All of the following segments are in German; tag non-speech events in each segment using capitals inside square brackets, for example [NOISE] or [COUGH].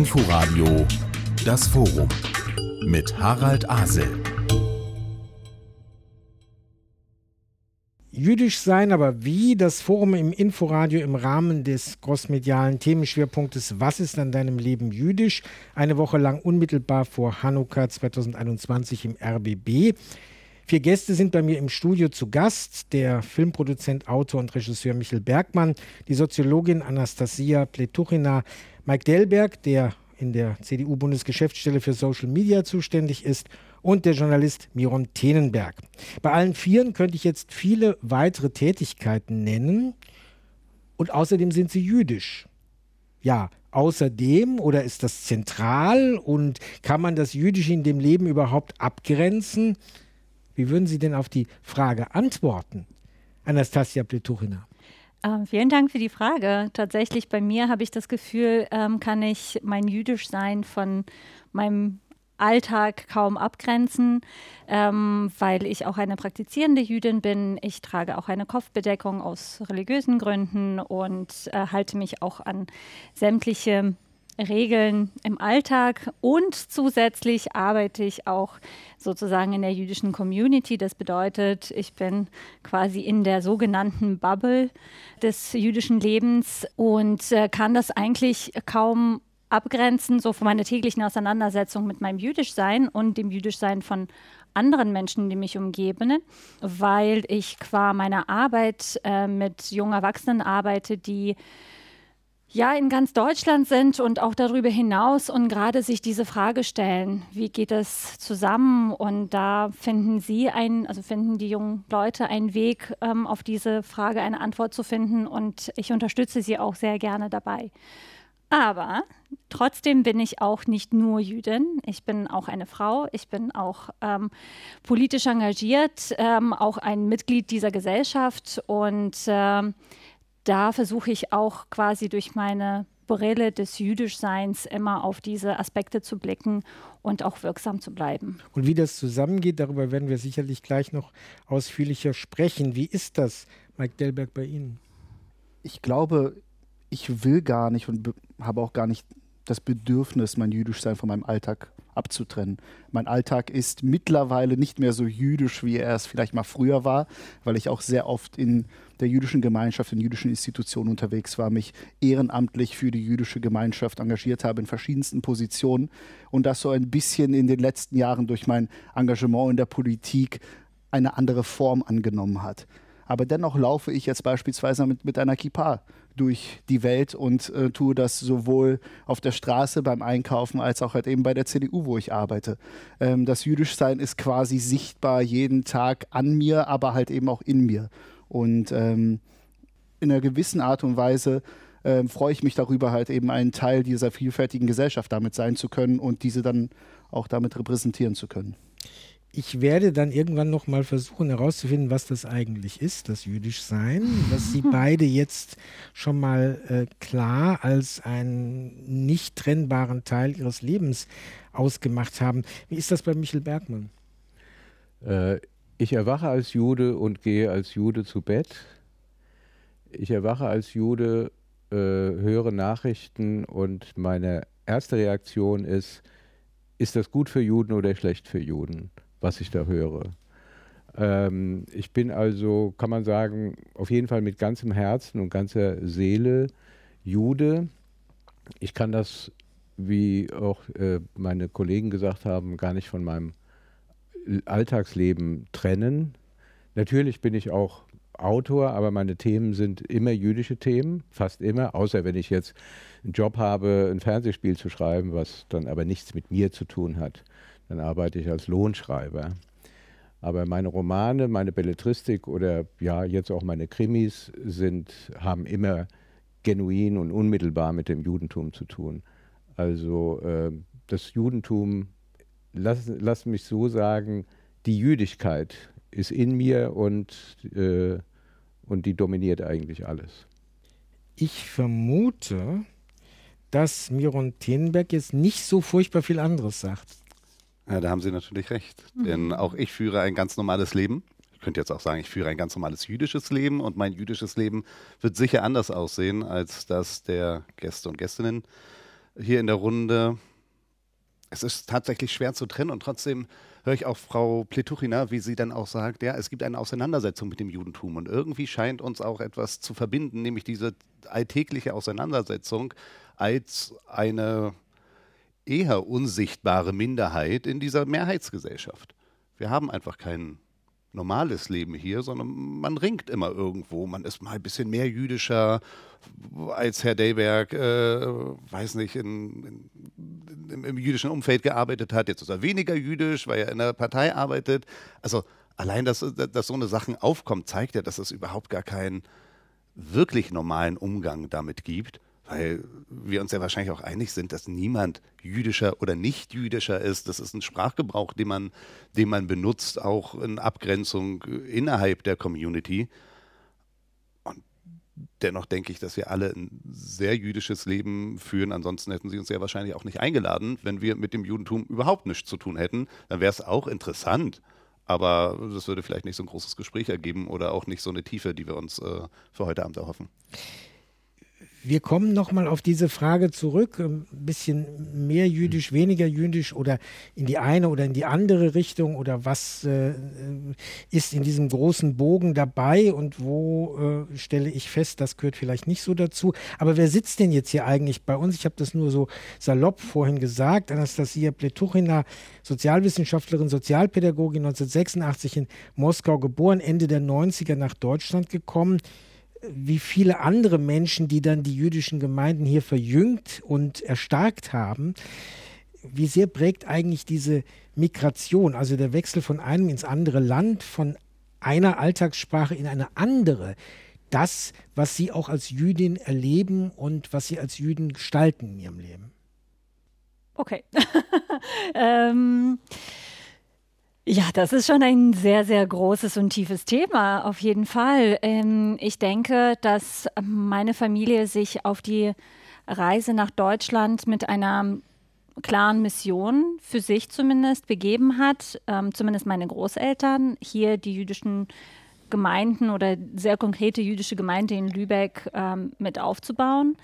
Inforadio Das Forum mit Harald Asel. Jüdisch sein, aber wie? Das Forum im Inforadio im Rahmen des großmedialen Themenschwerpunktes Was ist an deinem Leben jüdisch? Eine Woche lang unmittelbar vor Hanukkah 2021 im RBB. Vier Gäste sind bei mir im Studio zu Gast. Der Filmproduzent, Autor und Regisseur Michel Bergmann, die Soziologin Anastasia Pletuchina, Mike Delberg, der in der CDU-Bundesgeschäftsstelle für Social Media zuständig ist, und der Journalist Miron Tenenberg. Bei allen Vieren könnte ich jetzt viele weitere Tätigkeiten nennen. Und außerdem sind sie jüdisch. Ja, außerdem oder ist das zentral und kann man das Jüdische in dem Leben überhaupt abgrenzen? Wie würden Sie denn auf die Frage antworten, Anastasia Pletuchina? Ähm, vielen Dank für die Frage. Tatsächlich bei mir habe ich das Gefühl, ähm, kann ich mein Jüdischsein von meinem Alltag kaum abgrenzen, ähm, weil ich auch eine praktizierende Jüdin bin. Ich trage auch eine Kopfbedeckung aus religiösen Gründen und äh, halte mich auch an sämtliche Regeln im Alltag und zusätzlich arbeite ich auch sozusagen in der jüdischen Community. Das bedeutet, ich bin quasi in der sogenannten Bubble des jüdischen Lebens und äh, kann das eigentlich kaum abgrenzen, so von meiner täglichen Auseinandersetzung mit meinem Jüdischsein und dem Jüdischsein von anderen Menschen, die mich umgeben, weil ich qua meiner Arbeit äh, mit jungen Erwachsenen arbeite, die ja in ganz Deutschland sind und auch darüber hinaus und gerade sich diese Frage stellen, wie geht es zusammen? Und da finden Sie ein, also finden die jungen Leute einen Weg, ähm, auf diese Frage eine Antwort zu finden und ich unterstütze sie auch sehr gerne dabei. Aber trotzdem bin ich auch nicht nur Jüdin. Ich bin auch eine Frau. Ich bin auch ähm, politisch engagiert, ähm, auch ein Mitglied dieser Gesellschaft und ähm, da versuche ich auch quasi durch meine Brille des Jüdischseins immer auf diese Aspekte zu blicken und auch wirksam zu bleiben. Und wie das zusammengeht, darüber werden wir sicherlich gleich noch ausführlicher sprechen. Wie ist das, Mike Delberg, bei Ihnen? Ich glaube, ich will gar nicht und habe auch gar nicht das Bedürfnis, mein Jüdischsein von meinem Alltag abzutrennen. Mein Alltag ist mittlerweile nicht mehr so jüdisch, wie er es vielleicht mal früher war, weil ich auch sehr oft in der jüdischen Gemeinschaft, in jüdischen Institutionen unterwegs war, mich ehrenamtlich für die jüdische Gemeinschaft engagiert habe in verschiedensten Positionen und das so ein bisschen in den letzten Jahren durch mein Engagement in der Politik eine andere Form angenommen hat. Aber dennoch laufe ich jetzt beispielsweise mit, mit einer Kippa durch die Welt und äh, tue das sowohl auf der Straße beim Einkaufen als auch halt eben bei der CDU, wo ich arbeite. Ähm, das Jüdischsein ist quasi sichtbar jeden Tag an mir, aber halt eben auch in mir. Und ähm, in einer gewissen Art und Weise ähm, freue ich mich darüber, halt eben ein Teil dieser vielfältigen Gesellschaft damit sein zu können und diese dann auch damit repräsentieren zu können ich werde dann irgendwann noch mal versuchen herauszufinden, was das eigentlich ist, das Jüdischsein, was Sie [LAUGHS] beide jetzt schon mal äh, klar als einen nicht trennbaren Teil Ihres Lebens ausgemacht haben. Wie ist das bei Michel Bergmann? Äh, ich erwache als Jude und gehe als Jude zu Bett. Ich erwache als Jude, äh, höre Nachrichten und meine erste Reaktion ist, ist das gut für Juden oder schlecht für Juden? Was ich da höre. Ähm, ich bin also, kann man sagen, auf jeden Fall mit ganzem Herzen und ganzer Seele Jude. Ich kann das, wie auch äh, meine Kollegen gesagt haben, gar nicht von meinem Alltagsleben trennen. Natürlich bin ich auch Autor, aber meine Themen sind immer jüdische Themen, fast immer, außer wenn ich jetzt einen Job habe, ein Fernsehspiel zu schreiben, was dann aber nichts mit mir zu tun hat dann arbeite ich als Lohnschreiber. Aber meine Romane, meine Belletristik oder ja, jetzt auch meine Krimis sind, haben immer genuin und unmittelbar mit dem Judentum zu tun. Also äh, das Judentum, lass, lass mich so sagen, die Jüdigkeit ist in mir und, äh, und die dominiert eigentlich alles. Ich vermute, dass Miron Tenenberg jetzt nicht so furchtbar viel anderes sagt. Ja, da haben Sie natürlich recht. Mhm. Denn auch ich führe ein ganz normales Leben. Ich könnte jetzt auch sagen, ich führe ein ganz normales jüdisches Leben und mein jüdisches Leben wird sicher anders aussehen als das der Gäste und Gästinnen. hier in der Runde. Es ist tatsächlich schwer zu trennen und trotzdem höre ich auch Frau Pletuchina, wie sie dann auch sagt, ja, es gibt eine Auseinandersetzung mit dem Judentum und irgendwie scheint uns auch etwas zu verbinden, nämlich diese alltägliche Auseinandersetzung als eine eher unsichtbare Minderheit in dieser Mehrheitsgesellschaft. Wir haben einfach kein normales Leben hier, sondern man ringt immer irgendwo. Man ist mal ein bisschen mehr jüdischer als Herr Dayberg, äh, weiß nicht, in, in, im, im, jüdischen Umfeld gearbeitet hat. Jetzt ist er weniger jüdisch, weil er in der Partei arbeitet. Also allein, dass, dass so eine Sachen aufkommt, zeigt ja, dass es überhaupt gar keinen wirklich normalen Umgang damit gibt weil wir uns ja wahrscheinlich auch einig sind, dass niemand jüdischer oder nicht jüdischer ist. Das ist ein Sprachgebrauch, den man, den man benutzt, auch in Abgrenzung innerhalb der Community. Und dennoch denke ich, dass wir alle ein sehr jüdisches Leben führen. Ansonsten hätten sie uns ja wahrscheinlich auch nicht eingeladen, wenn wir mit dem Judentum überhaupt nichts zu tun hätten. Dann wäre es auch interessant. Aber das würde vielleicht nicht so ein großes Gespräch ergeben oder auch nicht so eine Tiefe, die wir uns äh, für heute Abend erhoffen. Wir kommen nochmal auf diese Frage zurück, ein bisschen mehr jüdisch, weniger jüdisch oder in die eine oder in die andere Richtung oder was äh, ist in diesem großen Bogen dabei und wo äh, stelle ich fest, das gehört vielleicht nicht so dazu. Aber wer sitzt denn jetzt hier eigentlich bei uns? Ich habe das nur so salopp vorhin gesagt. Anastasia Pletuchina, Sozialwissenschaftlerin, Sozialpädagogin, 1986 in Moskau geboren, Ende der 90er nach Deutschland gekommen wie viele andere Menschen, die dann die jüdischen Gemeinden hier verjüngt und erstarkt haben. Wie sehr prägt eigentlich diese Migration, also der Wechsel von einem ins andere Land, von einer Alltagssprache in eine andere, das, was Sie auch als Jüdin erleben und was Sie als Jüdin gestalten in Ihrem Leben? Okay. [LAUGHS] ähm, ja, das ist schon ein sehr, sehr großes und tiefes Thema, auf jeden Fall. Ähm, ich denke, dass meine Familie sich auf die Reise nach Deutschland mit einer klaren Mission, für sich zumindest, begeben hat. Ähm, zumindest meine Großeltern, hier die jüdischen Gemeinden oder sehr konkrete jüdische Gemeinde in Lübeck ähm, mit aufzubauen.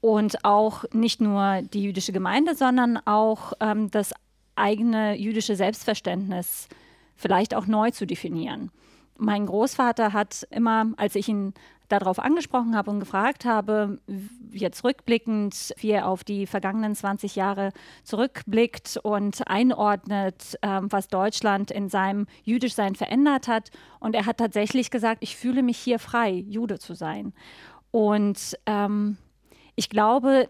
Und auch nicht nur die jüdische Gemeinde, sondern auch das eigene jüdische Selbstverständnis vielleicht auch neu zu definieren. Mein Großvater hat immer, als ich ihn darauf angesprochen habe und gefragt habe, jetzt rückblickend, wie er auf die vergangenen 20 Jahre zurückblickt und einordnet, ähm, was Deutschland in seinem Jüdischsein verändert hat. Und er hat tatsächlich gesagt, ich fühle mich hier frei, Jude zu sein. Und ähm, ich glaube,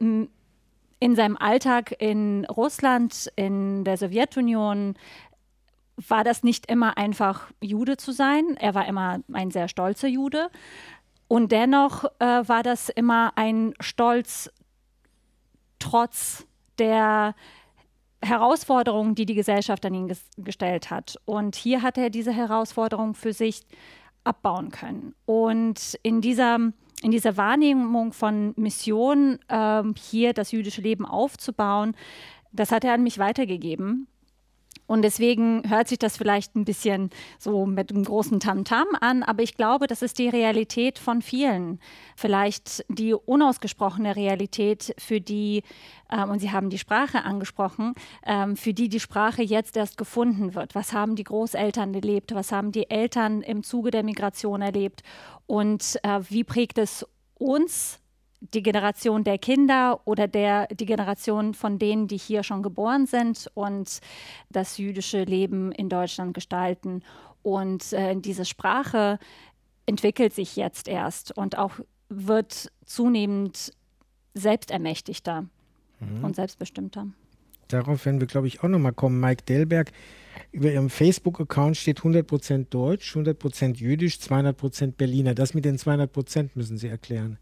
in seinem Alltag in Russland, in der Sowjetunion, war das nicht immer einfach, Jude zu sein. Er war immer ein sehr stolzer Jude. Und dennoch äh, war das immer ein Stolz trotz der Herausforderungen, die die Gesellschaft an ihn ges gestellt hat. Und hier hat er diese Herausforderung für sich abbauen können. Und in dieser in dieser Wahrnehmung von Mission, äh, hier das jüdische Leben aufzubauen, das hat er an mich weitergegeben. Und deswegen hört sich das vielleicht ein bisschen so mit einem großen Tamtam -Tam an, aber ich glaube, das ist die Realität von vielen. Vielleicht die unausgesprochene Realität, für die, ähm, und Sie haben die Sprache angesprochen, ähm, für die die Sprache jetzt erst gefunden wird. Was haben die Großeltern erlebt? Was haben die Eltern im Zuge der Migration erlebt? Und äh, wie prägt es uns die Generation der Kinder oder der, die Generation von denen, die hier schon geboren sind und das jüdische Leben in Deutschland gestalten. Und äh, diese Sprache entwickelt sich jetzt erst und auch wird zunehmend selbstermächtigter mhm. und selbstbestimmter. Darauf werden wir, glaube ich, auch nochmal kommen. Mike Delberg, über Ihrem Facebook-Account steht 100% Deutsch, 100% Jüdisch, 200% Berliner. Das mit den 200% müssen Sie erklären.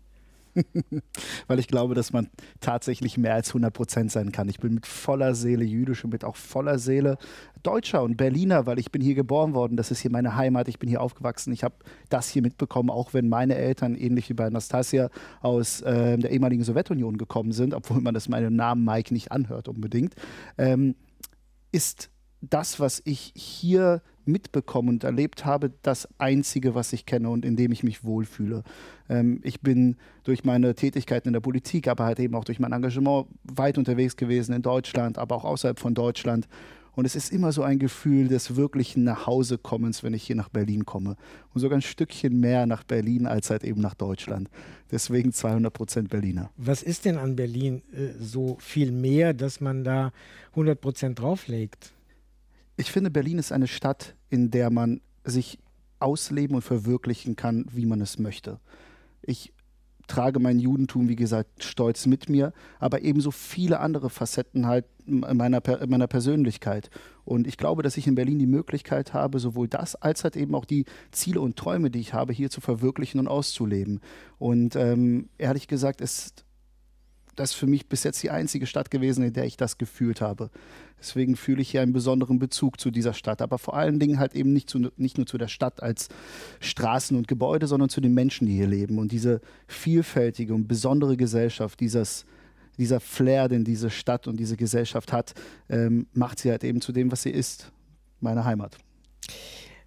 [LAUGHS] weil ich glaube, dass man tatsächlich mehr als 100 Prozent sein kann. Ich bin mit voller Seele jüdisch und mit auch voller Seele Deutscher und Berliner, weil ich bin hier geboren worden. Das ist hier meine Heimat. Ich bin hier aufgewachsen. Ich habe das hier mitbekommen, auch wenn meine Eltern ähnlich wie bei Anastasia aus äh, der ehemaligen Sowjetunion gekommen sind, obwohl man das meinen Namen Mike nicht anhört unbedingt. Ähm, ist das, was ich hier mitbekommen und erlebt habe, das Einzige, was ich kenne und in dem ich mich wohlfühle. Ähm, ich bin durch meine Tätigkeiten in der Politik, aber halt eben auch durch mein Engagement weit unterwegs gewesen in Deutschland, aber auch außerhalb von Deutschland. Und es ist immer so ein Gefühl des wirklichen Nachhausekommens, wenn ich hier nach Berlin komme. Und sogar ein Stückchen mehr nach Berlin als halt eben nach Deutschland. Deswegen 200 Prozent Berliner. Was ist denn an Berlin äh, so viel mehr, dass man da 100 Prozent drauflegt? Ich finde, Berlin ist eine Stadt, in der man sich ausleben und verwirklichen kann, wie man es möchte. Ich trage mein Judentum, wie gesagt, stolz mit mir, aber ebenso viele andere Facetten halt meiner, meiner Persönlichkeit. Und ich glaube, dass ich in Berlin die Möglichkeit habe, sowohl das als halt eben auch die Ziele und Träume, die ich habe, hier zu verwirklichen und auszuleben. Und ähm, ehrlich gesagt ist das für mich bis jetzt die einzige Stadt gewesen, in der ich das gefühlt habe. Deswegen fühle ich hier einen besonderen Bezug zu dieser Stadt, aber vor allen Dingen halt eben nicht, zu, nicht nur zu der Stadt als Straßen und Gebäude, sondern zu den Menschen, die hier leben. Und diese vielfältige und besondere Gesellschaft, dieses, dieser Flair, den diese Stadt und diese Gesellschaft hat, ähm, macht sie halt eben zu dem, was sie ist, meine Heimat.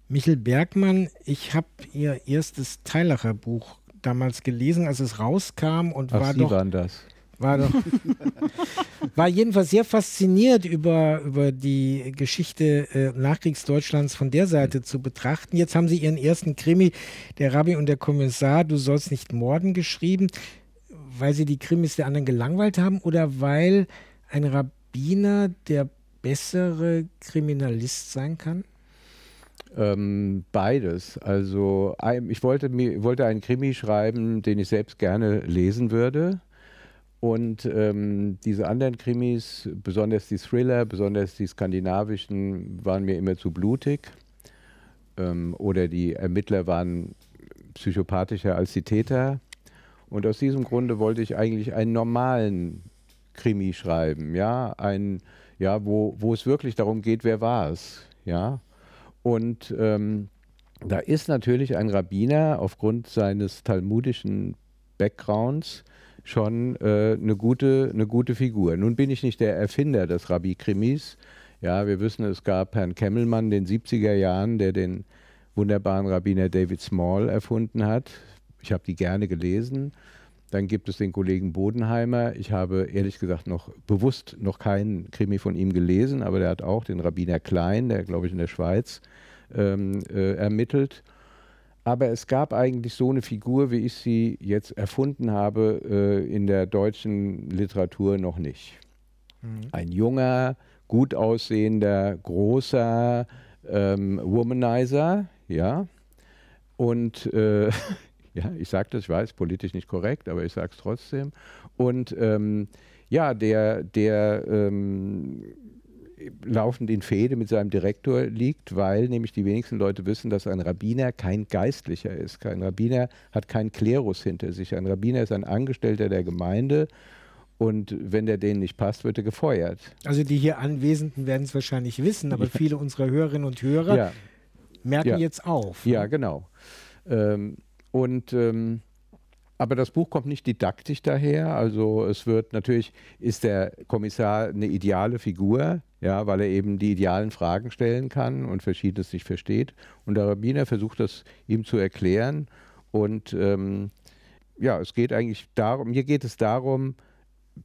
Michel Bergmann, ich habe Ihr erstes Teilacher Buch damals gelesen, als es rauskam und Ach, war Sie doch waren das. War doch. [LAUGHS] war jedenfalls sehr fasziniert über, über die Geschichte äh, Nachkriegsdeutschlands von der Seite zu betrachten. Jetzt haben Sie Ihren ersten Krimi, Der Rabbi und der Kommissar, Du sollst nicht morden, geschrieben, weil Sie die Krimis der anderen gelangweilt haben oder weil ein Rabbiner der bessere Kriminalist sein kann? Ähm, beides. Also ich wollte, mir, wollte einen Krimi schreiben, den ich selbst gerne lesen würde und ähm, diese anderen Krimis, besonders die Thriller, besonders die skandinavischen, waren mir immer zu blutig. Ähm, oder die Ermittler waren psychopathischer als die Täter. Und aus diesem Grunde wollte ich eigentlich einen normalen Krimi schreiben, ja, ein, ja, wo, wo es wirklich darum geht, wer war es, ja. Und ähm, da ist natürlich ein Rabbiner aufgrund seines talmudischen Backgrounds schon äh, eine, gute, eine gute Figur. Nun bin ich nicht der Erfinder des Rabbi-Krimis. Ja, wir wissen, es gab Herrn Kemmelmann in den 70er Jahren, der den wunderbaren Rabbiner David Small erfunden hat. Ich habe die gerne gelesen. Dann gibt es den Kollegen Bodenheimer. Ich habe ehrlich gesagt noch bewusst noch keinen Krimi von ihm gelesen, aber der hat auch den Rabbiner Klein, der glaube ich in der Schweiz ähm, äh, ermittelt. Aber es gab eigentlich so eine Figur, wie ich sie jetzt erfunden habe, äh, in der deutschen Literatur noch nicht. Mhm. Ein junger, gut aussehender, großer ähm, Womanizer, ja. Und äh, [LAUGHS] ja, ich sage das, ich weiß, politisch nicht korrekt, aber ich sage es trotzdem. Und ähm, ja, der, der ähm, laufend in Fehde mit seinem Direktor liegt, weil nämlich die wenigsten Leute wissen, dass ein Rabbiner kein Geistlicher ist. Ein Rabbiner hat keinen Klerus hinter sich. Ein Rabbiner ist ein Angestellter der Gemeinde und wenn der denen nicht passt, wird er gefeuert. Also die hier Anwesenden werden es wahrscheinlich wissen, aber ja. viele unserer Hörerinnen und Hörer ja. merken ja. jetzt auf. Ja, genau. Ähm, und ähm, aber das Buch kommt nicht didaktisch daher. Also es wird natürlich, ist der Kommissar eine ideale Figur, ja, weil er eben die idealen Fragen stellen kann und Verschiedenes nicht versteht. Und der Rabbiner versucht das ihm zu erklären. Und ähm, ja, es geht eigentlich darum, mir geht es darum,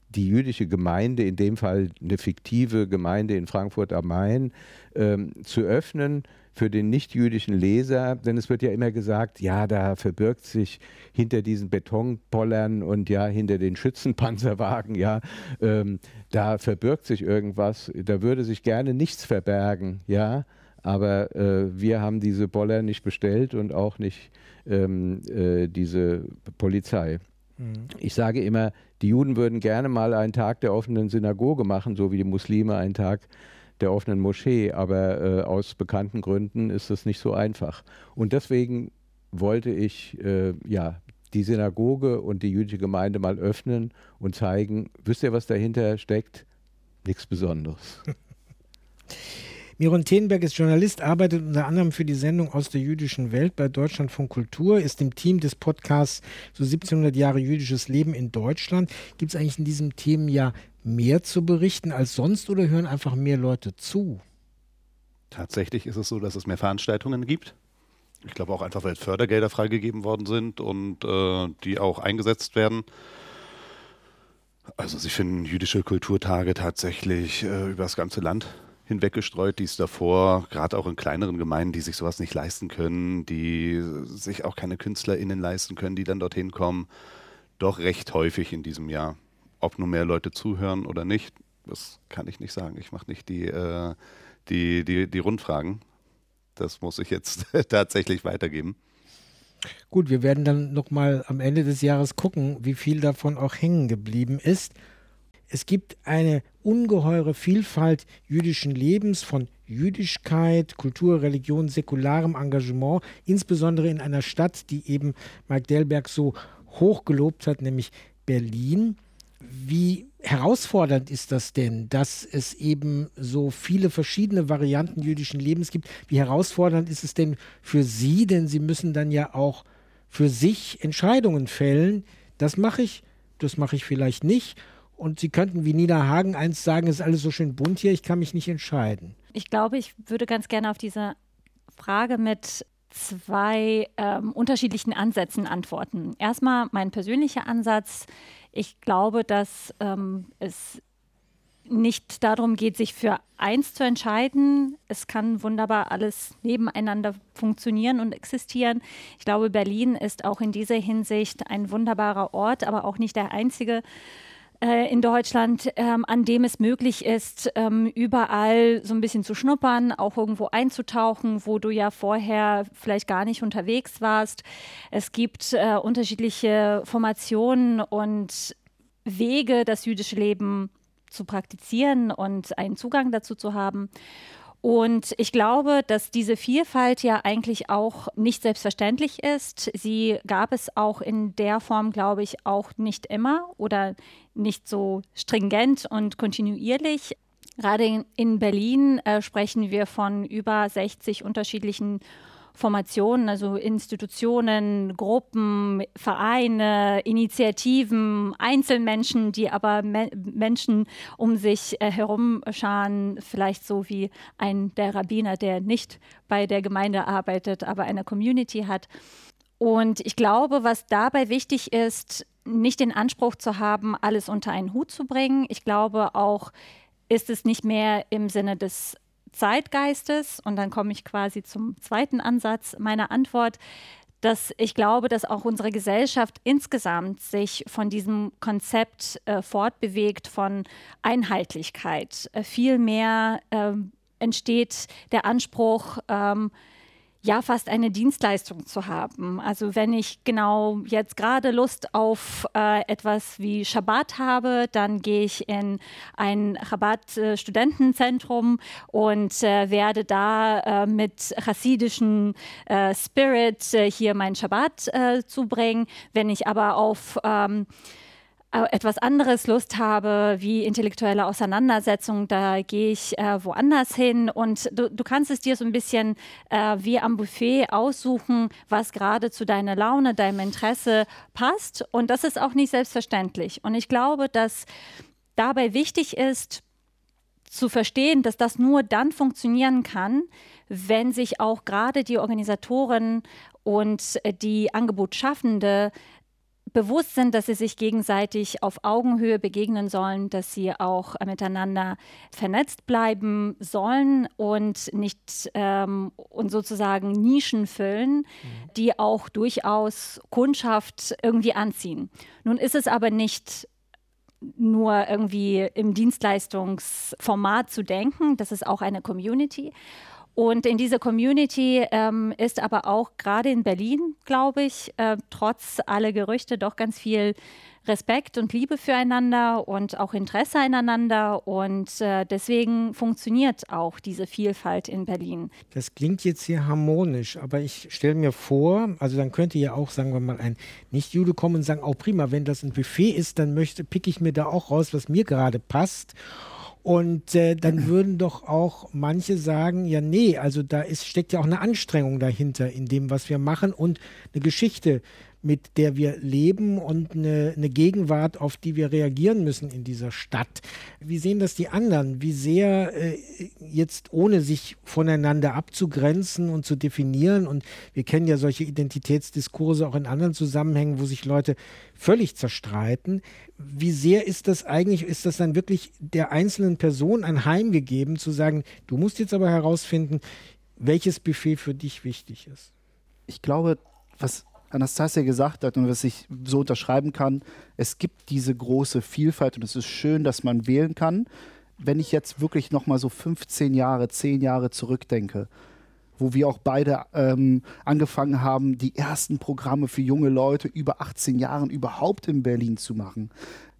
die jüdische Gemeinde, in dem Fall eine fiktive Gemeinde in Frankfurt am Main, ähm, zu öffnen für den nichtjüdischen Leser, denn es wird ja immer gesagt, ja, da verbirgt sich hinter diesen Betonpollern und ja, hinter den Schützenpanzerwagen, ja, ähm, da verbirgt sich irgendwas, da würde sich gerne nichts verbergen, ja, aber äh, wir haben diese Boller nicht bestellt und auch nicht ähm, äh, diese Polizei. Mhm. Ich sage immer, die Juden würden gerne mal einen Tag der offenen Synagoge machen, so wie die Muslime einen Tag der offenen Moschee, aber äh, aus bekannten Gründen ist das nicht so einfach. Und deswegen wollte ich äh, ja die Synagoge und die jüdische Gemeinde mal öffnen und zeigen, wisst ihr, was dahinter steckt? Nichts Besonderes. [LAUGHS] Miron Tenberg ist Journalist, arbeitet unter anderem für die Sendung aus der jüdischen Welt bei Deutschlandfunk Kultur, ist im Team des Podcasts so 1700 Jahre jüdisches Leben in Deutschland. Gibt es eigentlich in diesem Themenjahr mehr zu berichten als sonst oder hören einfach mehr Leute zu? Tatsächlich ist es so, dass es mehr Veranstaltungen gibt. Ich glaube auch einfach, weil Fördergelder freigegeben worden sind und äh, die auch eingesetzt werden. Also Sie finden jüdische Kulturtage tatsächlich äh, über das ganze Land hinweggestreut, die es davor, gerade auch in kleineren Gemeinden, die sich sowas nicht leisten können, die sich auch keine KünstlerInnen leisten können, die dann dorthin kommen, doch recht häufig in diesem Jahr. Ob nur mehr Leute zuhören oder nicht, das kann ich nicht sagen. Ich mache nicht die, äh, die, die, die Rundfragen. Das muss ich jetzt [LAUGHS] tatsächlich weitergeben. Gut, wir werden dann nochmal am Ende des Jahres gucken, wie viel davon auch hängen geblieben ist. Es gibt eine ungeheure Vielfalt jüdischen Lebens, von Jüdischkeit, Kultur, Religion, säkularem Engagement, insbesondere in einer Stadt, die eben Mark Delberg so hoch gelobt hat, nämlich Berlin. Wie herausfordernd ist das denn, dass es eben so viele verschiedene Varianten jüdischen Lebens gibt? Wie herausfordernd ist es denn für Sie? Denn Sie müssen dann ja auch für sich Entscheidungen fällen. Das mache ich, das mache ich vielleicht nicht. Und Sie könnten wie Nina Hagen eins sagen, es ist alles so schön bunt hier, ich kann mich nicht entscheiden. Ich glaube, ich würde ganz gerne auf diese Frage mit zwei ähm, unterschiedlichen Ansätzen antworten. Erstmal mein persönlicher Ansatz. Ich glaube, dass ähm, es nicht darum geht, sich für eins zu entscheiden. Es kann wunderbar alles nebeneinander funktionieren und existieren. Ich glaube, Berlin ist auch in dieser Hinsicht ein wunderbarer Ort, aber auch nicht der einzige äh, in Deutschland, ähm, an dem es möglich ist, ähm, überall so ein bisschen zu schnuppern, auch irgendwo einzutauchen, wo du ja vorher vielleicht gar nicht unterwegs warst. Es gibt äh, unterschiedliche Formationen und Wege, das jüdische Leben zu praktizieren und einen Zugang dazu zu haben. Und ich glaube, dass diese Vielfalt ja eigentlich auch nicht selbstverständlich ist. Sie gab es auch in der Form, glaube ich, auch nicht immer oder nicht so stringent und kontinuierlich. Gerade in Berlin äh, sprechen wir von über 60 unterschiedlichen Formationen, also Institutionen, Gruppen, Vereine, Initiativen, Einzelmenschen, die aber Me Menschen um sich äh, herum scharen, vielleicht so wie ein der Rabbiner, der nicht bei der Gemeinde arbeitet, aber eine Community hat. Und ich glaube, was dabei wichtig ist, nicht den Anspruch zu haben, alles unter einen Hut zu bringen. Ich glaube auch, ist es nicht mehr im Sinne des Zeitgeistes, und dann komme ich quasi zum zweiten Ansatz meiner Antwort, dass ich glaube, dass auch unsere Gesellschaft insgesamt sich von diesem Konzept äh, fortbewegt von Einheitlichkeit. Äh, viel mehr äh, entsteht der Anspruch, ähm, ja fast eine Dienstleistung zu haben. Also wenn ich genau jetzt gerade Lust auf äh, etwas wie Schabbat habe, dann gehe ich in ein Chabad-Studentenzentrum und äh, werde da äh, mit chassidischen äh, Spirit äh, hier meinen Schabbat äh, zubringen. Wenn ich aber auf ähm, äh, etwas anderes Lust habe, wie intellektuelle Auseinandersetzung, da gehe ich äh, woanders hin. Und du, du, kannst es dir so ein bisschen äh, wie am Buffet aussuchen, was gerade zu deiner Laune, deinem Interesse passt. Und das ist auch nicht selbstverständlich. Und ich glaube, dass dabei wichtig ist, zu verstehen, dass das nur dann funktionieren kann, wenn sich auch gerade die Organisatoren und die Angebotsschaffende bewusst sind, dass sie sich gegenseitig auf Augenhöhe begegnen sollen, dass sie auch miteinander vernetzt bleiben sollen und nicht ähm, und sozusagen Nischen füllen, mhm. die auch durchaus Kundschaft irgendwie anziehen. Nun ist es aber nicht nur irgendwie im Dienstleistungsformat zu denken. Das ist auch eine Community. Und in dieser Community ähm, ist aber auch gerade in Berlin, glaube ich, äh, trotz aller Gerüchte doch ganz viel Respekt und Liebe füreinander und auch Interesse aneinander. Und äh, deswegen funktioniert auch diese Vielfalt in Berlin. Das klingt jetzt hier harmonisch, aber ich stelle mir vor, also dann könnte ja auch, sagen wir mal, ein Nicht-Jude kommen und sagen, auch oh, prima, wenn das ein Buffet ist, dann möchte, pick ich mir da auch raus, was mir gerade passt. Und äh, dann würden doch auch manche sagen, ja, nee, also da ist, steckt ja auch eine Anstrengung dahinter in dem, was wir machen. Und eine Geschichte mit der wir leben und eine, eine Gegenwart, auf die wir reagieren müssen in dieser Stadt. Wie sehen das die anderen? Wie sehr äh, jetzt ohne sich voneinander abzugrenzen und zu definieren und wir kennen ja solche Identitätsdiskurse auch in anderen Zusammenhängen, wo sich Leute völlig zerstreiten. Wie sehr ist das eigentlich, ist das dann wirklich der einzelnen Person ein Heim gegeben, zu sagen, du musst jetzt aber herausfinden, welches Buffet für dich wichtig ist? Ich glaube, was Anastasia gesagt hat und was ich so unterschreiben kann, es gibt diese große Vielfalt und es ist schön, dass man wählen kann. Wenn ich jetzt wirklich noch mal so 15 Jahre, 10 Jahre zurückdenke, wo wir auch beide ähm, angefangen haben, die ersten Programme für junge Leute über 18 Jahren überhaupt in Berlin zu machen,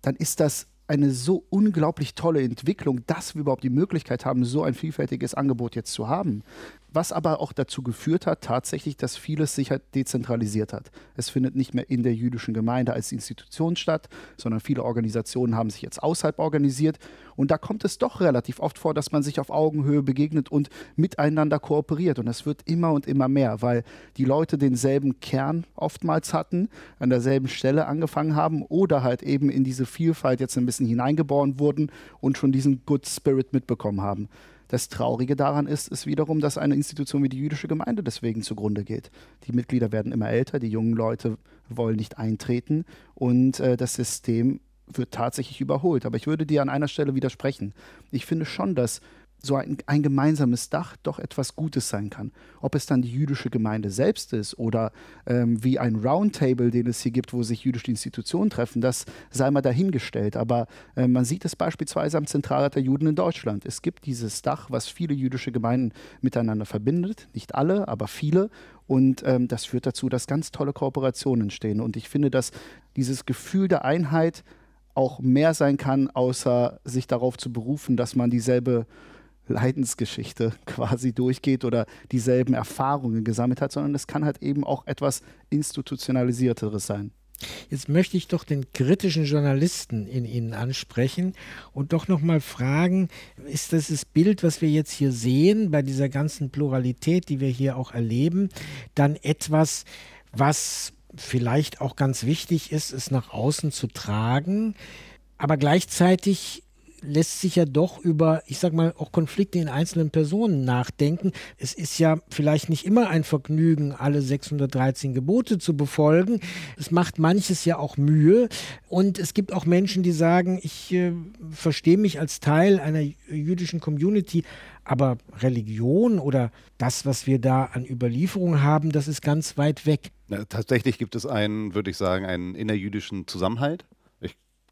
dann ist das eine so unglaublich tolle Entwicklung, dass wir überhaupt die Möglichkeit haben, so ein vielfältiges Angebot jetzt zu haben was aber auch dazu geführt hat, tatsächlich, dass vieles sich halt dezentralisiert hat. Es findet nicht mehr in der jüdischen Gemeinde als Institution statt, sondern viele Organisationen haben sich jetzt außerhalb organisiert. Und da kommt es doch relativ oft vor, dass man sich auf Augenhöhe begegnet und miteinander kooperiert. Und das wird immer und immer mehr, weil die Leute denselben Kern oftmals hatten, an derselben Stelle angefangen haben oder halt eben in diese Vielfalt jetzt ein bisschen hineingeboren wurden und schon diesen Good Spirit mitbekommen haben. Das Traurige daran ist, ist wiederum, dass eine Institution wie die jüdische Gemeinde deswegen zugrunde geht. Die Mitglieder werden immer älter, die jungen Leute wollen nicht eintreten und äh, das System wird tatsächlich überholt. Aber ich würde dir an einer Stelle widersprechen. Ich finde schon, dass so ein, ein, gemeinsames Dach doch etwas Gutes sein kann. Ob es dann die jüdische Gemeinde selbst ist oder ähm, wie ein Roundtable, den es hier gibt, wo sich jüdische Institutionen treffen, das sei mal dahingestellt. Aber äh, man sieht es beispielsweise am Zentralrat der Juden in Deutschland. Es gibt dieses Dach, was viele jüdische Gemeinden miteinander verbindet. Nicht alle, aber viele. Und ähm, das führt dazu, dass ganz tolle Kooperationen entstehen. Und ich finde, dass dieses Gefühl der Einheit auch mehr sein kann, außer sich darauf zu berufen, dass man dieselbe Leidensgeschichte quasi durchgeht oder dieselben Erfahrungen gesammelt hat, sondern es kann halt eben auch etwas institutionalisierteres sein. Jetzt möchte ich doch den kritischen Journalisten in Ihnen ansprechen und doch noch mal fragen, ist das das Bild, was wir jetzt hier sehen, bei dieser ganzen Pluralität, die wir hier auch erleben, dann etwas, was vielleicht auch ganz wichtig ist, es nach außen zu tragen, aber gleichzeitig lässt sich ja doch über, ich sag mal, auch Konflikte in einzelnen Personen nachdenken. Es ist ja vielleicht nicht immer ein Vergnügen, alle 613 Gebote zu befolgen. Es macht manches ja auch Mühe. Und es gibt auch Menschen, die sagen, ich äh, verstehe mich als Teil einer jüdischen Community, aber Religion oder das, was wir da an Überlieferung haben, das ist ganz weit weg. Ja, tatsächlich gibt es einen, würde ich sagen, einen innerjüdischen Zusammenhalt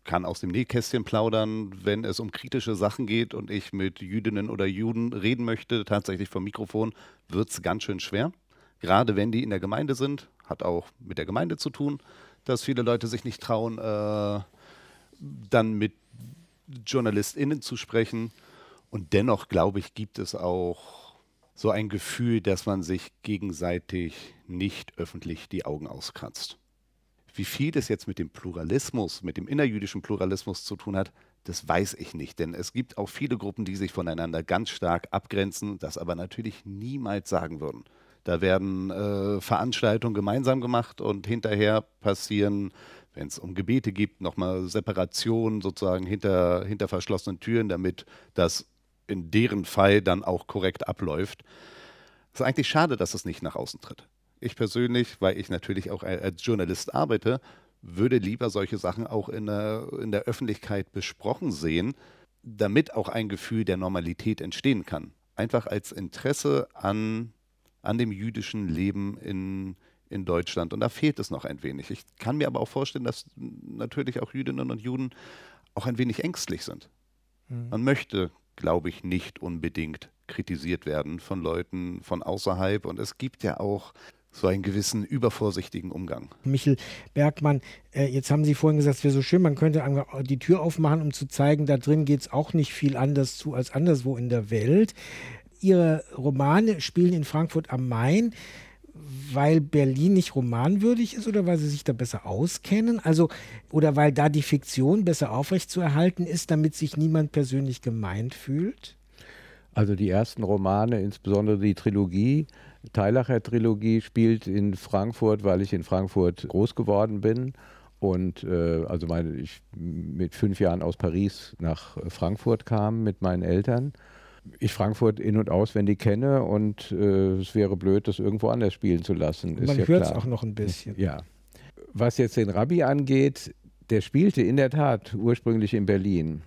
kann aus dem Nähkästchen plaudern, wenn es um kritische Sachen geht und ich mit Jüdinnen oder Juden reden möchte, tatsächlich vom Mikrofon, wird es ganz schön schwer. Gerade wenn die in der Gemeinde sind, hat auch mit der Gemeinde zu tun, dass viele Leute sich nicht trauen, äh, dann mit JournalistInnen zu sprechen. Und dennoch, glaube ich, gibt es auch so ein Gefühl, dass man sich gegenseitig nicht öffentlich die Augen auskratzt. Wie viel das jetzt mit dem Pluralismus, mit dem innerjüdischen Pluralismus zu tun hat, das weiß ich nicht. Denn es gibt auch viele Gruppen, die sich voneinander ganz stark abgrenzen, das aber natürlich niemals sagen würden. Da werden äh, Veranstaltungen gemeinsam gemacht und hinterher passieren, wenn es um Gebete gibt, nochmal Separationen sozusagen hinter, hinter verschlossenen Türen, damit das in deren Fall dann auch korrekt abläuft. Es ist eigentlich schade, dass es nicht nach außen tritt. Ich persönlich, weil ich natürlich auch als Journalist arbeite, würde lieber solche Sachen auch in der, in der Öffentlichkeit besprochen sehen, damit auch ein Gefühl der Normalität entstehen kann. Einfach als Interesse an, an dem jüdischen Leben in, in Deutschland. Und da fehlt es noch ein wenig. Ich kann mir aber auch vorstellen, dass natürlich auch Jüdinnen und Juden auch ein wenig ängstlich sind. Mhm. Man möchte, glaube ich, nicht unbedingt kritisiert werden von Leuten von außerhalb. Und es gibt ja auch so einen gewissen übervorsichtigen Umgang. Michel Bergmann, äh, jetzt haben Sie vorhin gesagt, es wäre so schön, man könnte die Tür aufmachen, um zu zeigen, da drin geht es auch nicht viel anders zu als anderswo in der Welt. Ihre Romane spielen in Frankfurt am Main weil Berlin nicht romanwürdig ist oder weil sie sich da besser auskennen? Also, oder weil da die Fiktion besser aufrechtzuerhalten ist, damit sich niemand persönlich gemeint fühlt? Also die ersten Romane, insbesondere die Trilogie, Teilacher-Trilogie spielt in Frankfurt, weil ich in Frankfurt groß geworden bin. Und äh, also meine, ich mit fünf Jahren aus Paris nach Frankfurt kam mit meinen Eltern. Ich Frankfurt in- und auswendig kenne und äh, es wäre blöd, das irgendwo anders spielen zu lassen. Man ja hört es auch noch ein bisschen. Ja. Was jetzt den Rabbi angeht, der spielte in der Tat ursprünglich in Berlin.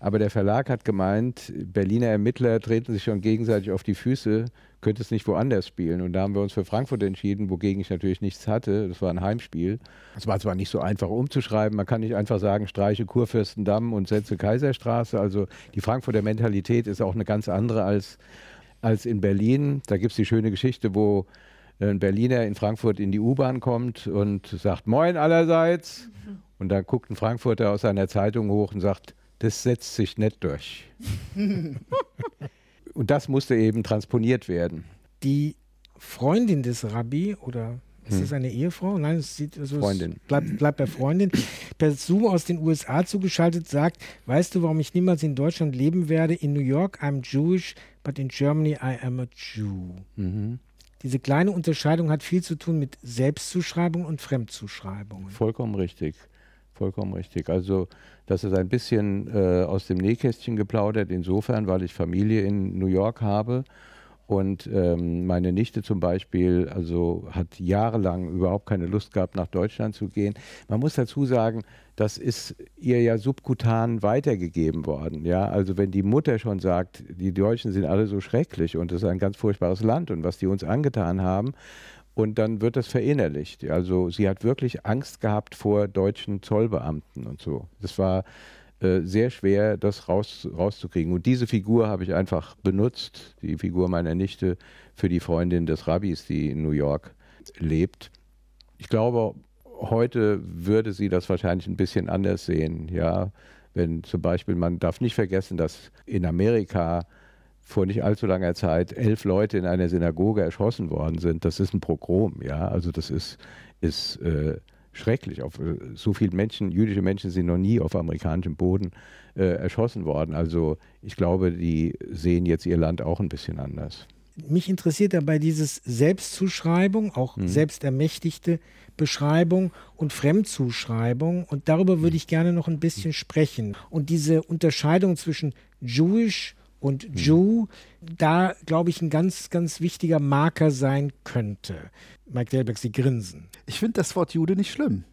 Aber der Verlag hat gemeint, Berliner Ermittler treten sich schon gegenseitig auf die Füße, könnte es nicht woanders spielen. Und da haben wir uns für Frankfurt entschieden, wogegen ich natürlich nichts hatte. Das war ein Heimspiel. Es war zwar nicht so einfach umzuschreiben, man kann nicht einfach sagen, streiche Kurfürstendamm und setze Kaiserstraße. Also die Frankfurter Mentalität ist auch eine ganz andere als, als in Berlin. Da gibt es die schöne Geschichte, wo ein Berliner in Frankfurt in die U-Bahn kommt und sagt Moin allerseits. Und dann guckt ein Frankfurter aus seiner Zeitung hoch und sagt, das setzt sich nicht durch. [LAUGHS] und das musste eben transponiert werden. Die Freundin des Rabbi oder ist Hm. das eine Ehefrau? Nein, es sieht so Freundin. Es bleibt, bleibt bei Freundin. Per Zoom aus den USA zugeschaltet sagt, weißt du, warum ich niemals in Deutschland leben werde? In New York I'm Jewish, but in Germany I am a Jew. Mhm. Diese kleine Unterscheidung hat viel zu tun mit Selbstzuschreibung und Fremdzuschreibungen. Vollkommen richtig. Vollkommen richtig. Also das ist ein bisschen äh, aus dem Nähkästchen geplaudert, insofern, weil ich Familie in New York habe. Und ähm, meine Nichte zum Beispiel, also hat jahrelang überhaupt keine Lust gehabt, nach Deutschland zu gehen. Man muss dazu sagen, das ist ihr ja subkutan weitergegeben worden. Ja, also wenn die Mutter schon sagt, die Deutschen sind alle so schrecklich und es ist ein ganz furchtbares Land und was die uns angetan haben, und dann wird das verinnerlicht. Also sie hat wirklich Angst gehabt vor deutschen Zollbeamten und so. Das war äh, sehr schwer, das raus, rauszukriegen. Und diese Figur habe ich einfach benutzt, die Figur meiner Nichte, für die Freundin des Rabbis, die in New York lebt. Ich glaube, heute würde sie das wahrscheinlich ein bisschen anders sehen. Ja, wenn zum Beispiel, man darf nicht vergessen, dass in Amerika vor nicht allzu langer Zeit elf Leute in einer Synagoge erschossen worden sind. Das ist ein Pogrom, ja. Also das ist, ist äh, schrecklich. Auf, äh, so viele Menschen, jüdische Menschen sind noch nie auf amerikanischem Boden äh, erschossen worden. Also ich glaube, die sehen jetzt ihr Land auch ein bisschen anders. Mich interessiert dabei dieses Selbstzuschreibung, auch Mhm. selbstermächtigte Beschreibung und Fremdzuschreibung. Und darüber würde ich gerne noch ein bisschen sprechen. Und diese Unterscheidung zwischen Jewish und Jew, da glaube ich ein ganz, ganz wichtiger Marker sein könnte. Mike Delbeck, Sie grinsen. Ich finde das Wort Jude nicht schlimm.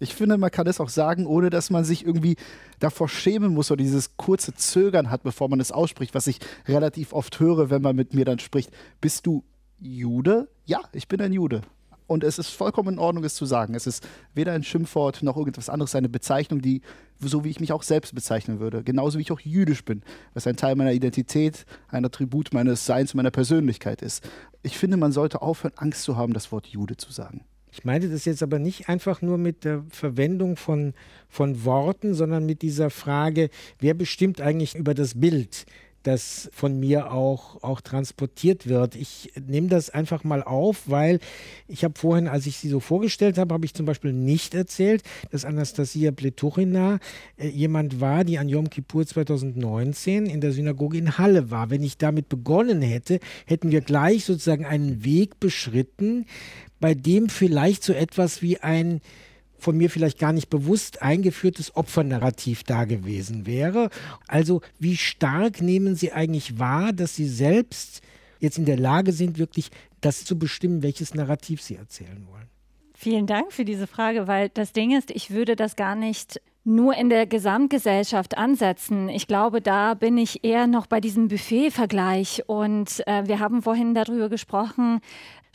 Ich finde, man kann es auch sagen, ohne dass man sich irgendwie davor schämen muss oder dieses kurze Zögern hat, bevor man es ausspricht, was ich relativ oft höre, wenn man mit mir dann spricht. Bist du Jude? Ja, ich bin ein Jude. Und es ist vollkommen in Ordnung, es zu sagen. Es ist weder ein Schimpfwort noch irgendwas anderes, eine Bezeichnung, die, so wie ich mich auch selbst bezeichnen würde. Genauso wie ich auch jüdisch bin, was ein Teil meiner Identität, ein Attribut meines Seins, meiner Persönlichkeit ist. Ich finde, man sollte aufhören, Angst zu haben, das Wort Jude zu sagen. Ich meinte das jetzt aber nicht einfach nur mit der Verwendung von, von Worten, sondern mit dieser Frage, wer bestimmt eigentlich über das Bild, das von mir auch, auch transportiert wird. Ich nehme das einfach mal auf, weil ich habe vorhin, als ich sie so vorgestellt habe, habe ich zum Beispiel nicht erzählt, dass Anastasia Pletuchina äh, jemand war, die an Yom Kippur 2019 in der Synagoge in Halle war. Wenn ich damit begonnen hätte, hätten wir gleich sozusagen einen Weg beschritten, bei dem vielleicht so etwas wie ein von mir vielleicht gar nicht bewusst eingeführtes Opfernarrativ da gewesen wäre. Also wie stark nehmen Sie eigentlich wahr, dass Sie selbst jetzt in der Lage sind, wirklich das zu bestimmen, welches Narrativ Sie erzählen wollen? Vielen Dank für diese Frage, weil das Ding ist, ich würde das gar nicht nur in der Gesamtgesellschaft ansetzen. Ich glaube, da bin ich eher noch bei diesem Buffet-Vergleich. Und äh, wir haben vorhin darüber gesprochen,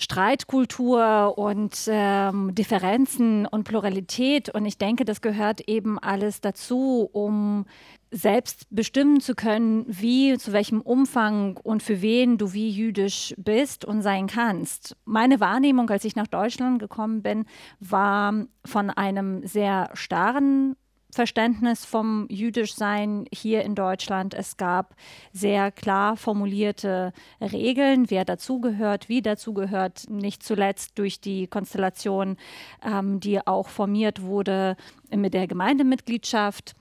Streitkultur und ähm, Differenzen und Pluralität. Und ich denke, das gehört eben alles dazu, um selbst bestimmen zu können, wie, zu welchem Umfang und für wen du wie jüdisch bist und sein kannst. Meine Wahrnehmung, als ich nach Deutschland gekommen bin, war von einem sehr starren Verständnis vom Jüdischsein hier in Deutschland. Es gab sehr klar formulierte Regeln, wer dazugehört, wie dazugehört, nicht zuletzt durch die Konstellation, ähm, die auch formiert wurde mit der Gemeindemitgliedschaft.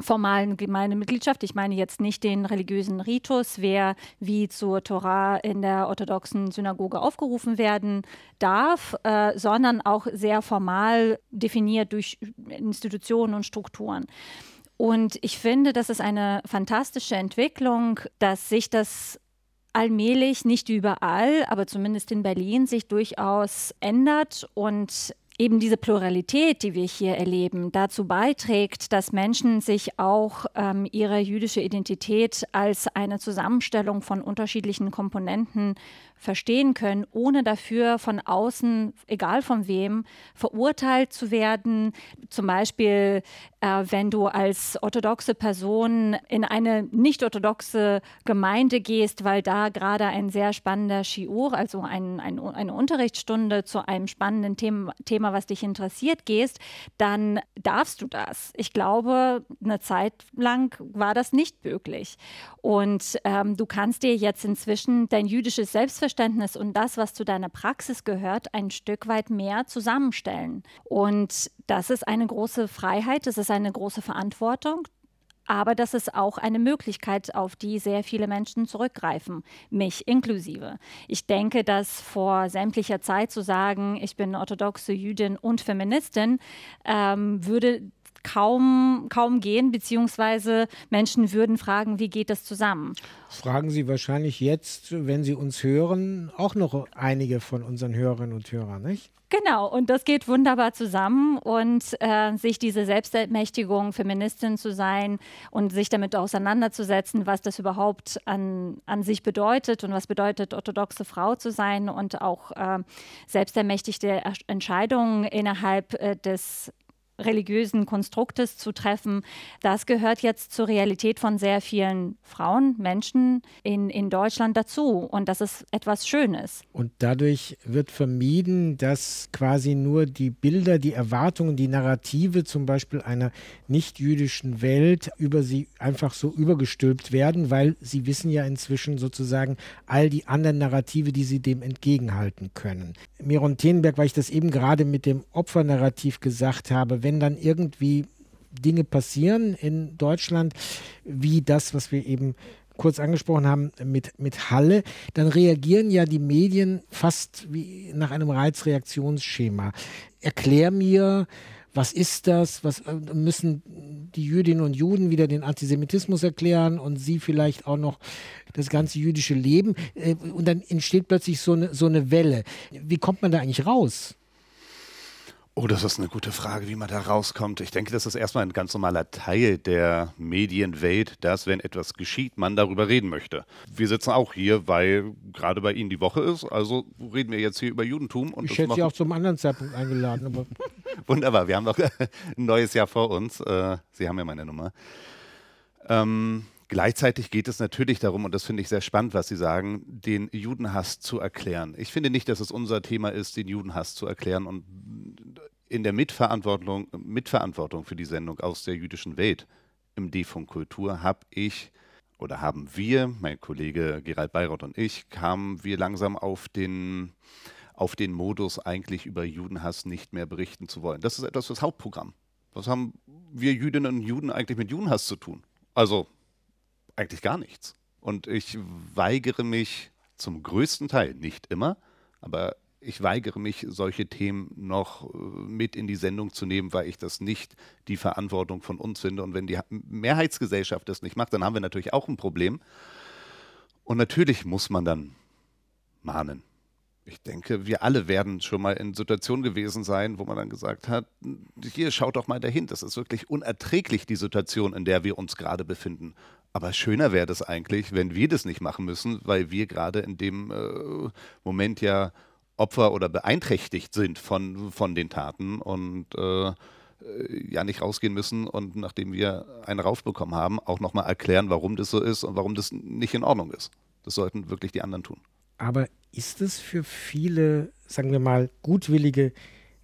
Formalen Gemeindemitgliedschaft. Ich meine jetzt nicht den religiösen Ritus, wer wie zur Torah in der orthodoxen Synagoge aufgerufen werden darf, äh, sondern auch sehr formal definiert durch Institutionen und Strukturen. Und ich finde, das ist eine fantastische Entwicklung, dass sich das allmählich, nicht überall, aber zumindest in Berlin, sich durchaus ändert und eben diese Pluralität, die wir hier erleben, dazu beiträgt, dass Menschen sich auch ähm, ihre jüdische Identität als eine Zusammenstellung von unterschiedlichen Komponenten verstehen können, ohne dafür von außen, egal von wem, verurteilt zu werden. Zum Beispiel, äh, wenn du als orthodoxe Person in eine nicht-orthodoxe Gemeinde gehst, weil da gerade ein sehr spannender Shiur, also ein, ein, eine Unterrichtsstunde zu einem spannenden Thema, Thema, was dich interessiert, gehst, dann darfst du das. Ich glaube, eine Zeit lang war das nicht möglich. Und ähm, du kannst dir jetzt inzwischen dein jüdisches Selbstverständnis Selbstverständnis und das, was zu deiner Praxis gehört, ein Stück weit mehr zusammenstellen. Und das ist eine große Freiheit, das ist eine große Verantwortung. Aber das ist auch eine Möglichkeit, auf die sehr viele Menschen zurückgreifen, mich inklusive. Ich denke, dass vor sämtlicher Zeit zu sagen, ich bin orthodoxe Jüdin und Feministin, ähm, würde kaum, kaum gehen, beziehungsweise Menschen würden fragen, wie geht das zusammen? Fragen Sie wahrscheinlich jetzt, wenn Sie uns hören, auch noch einige von unseren Hörerinnen und Hörern, nicht? Genau, und das geht wunderbar zusammen und äh, sich diese Selbstermächtigung, Feministin zu sein und sich damit auseinanderzusetzen, was das überhaupt an, an sich bedeutet und was bedeutet, orthodoxe Frau zu sein und auch äh, selbstermächtigte Entscheidungen innerhalb äh, des religiösen Konstruktes zu treffen, das gehört jetzt zur Realität von sehr vielen Frauen, Menschen in, in Deutschland dazu. Und das ist etwas Schönes. Und dadurch wird vermieden, dass quasi nur die Bilder, die Erwartungen, die Narrative zum Beispiel einer nicht-jüdischen Welt über sie einfach so übergestülpt werden, weil sie wissen ja inzwischen sozusagen all die anderen Narrative, die sie dem entgegenhalten können. Miron Tenberg, weil ich das eben gerade mit dem Opfernarrativ gesagt habe, wenn dann irgendwie Dinge passieren in Deutschland, wie das, was wir eben kurz angesprochen haben mit, mit Halle, dann reagieren ja die Medien fast wie nach einem Reizreaktionsschema. Erklär mir, was ist das? Was äh, müssen die Jüdinnen und Juden wieder den Antisemitismus erklären und sie vielleicht auch noch das ganze jüdische Leben? Äh, und dann entsteht plötzlich so eine, so eine Welle. Wie kommt man da eigentlich raus? Oh, das ist eine gute Frage, wie man da rauskommt. Ich denke, das ist erstmal ein ganz normaler Teil der Medienwelt, dass, wenn etwas geschieht, man darüber reden möchte. Wir sitzen auch hier, weil gerade bei Ihnen die Woche ist, also reden wir jetzt hier über Judentum. ich hätte Sie auch zum anderen Zeitpunkt eingeladen. Aber [LAUGHS] Wunderbar, wir haben noch [LAUGHS] ein neues Jahr vor uns. Äh, Sie haben ja meine Nummer. Ähm, Gleichzeitig geht es natürlich darum, und das finde ich sehr spannend, was Sie sagen, den Judenhass zu erklären. Ich finde nicht, dass es unser Thema ist, den Judenhass zu erklären. Und in der Mitverantwortung, Mitverantwortung für die Sendung aus der jüdischen Welt im D-Funk Kultur habe ich oder haben wir, mein Kollege Gerald Bayroth und ich, kamen wir langsam auf den, auf den Modus, eigentlich über Judenhass nicht mehr berichten zu wollen. Das ist etwas fürs Hauptprogramm. Was haben wir Jüdinnen und Juden eigentlich mit Judenhass zu tun? Also eigentlich gar nichts. Und ich weigere mich zum größten Teil, nicht immer, aber ich weigere mich, solche Themen noch äh, mit in die Sendung zu nehmen, weil ich das nicht die Verantwortung von uns finde. Und wenn die Mehrheitsgesellschaft das nicht macht, dann haben wir natürlich auch ein Problem. Und natürlich muss man dann mahnen. Ich denke, wir alle werden schon mal in Situationen gewesen sein, wo man dann gesagt hat, hier schaut doch mal dahin, das ist wirklich unerträglich, die Situation, in der wir uns gerade befinden. Aber schöner wäre das eigentlich, wenn wir das nicht machen müssen, weil wir gerade in dem äh, Moment ja Opfer oder beeinträchtigt sind von, von den Taten und äh, ja nicht rausgehen müssen und nachdem wir einen raufbekommen haben, auch nochmal erklären, warum das so ist und warum das nicht in Ordnung ist. Das sollten wirklich die anderen tun. Aber ist es für viele, sagen wir mal, gutwillige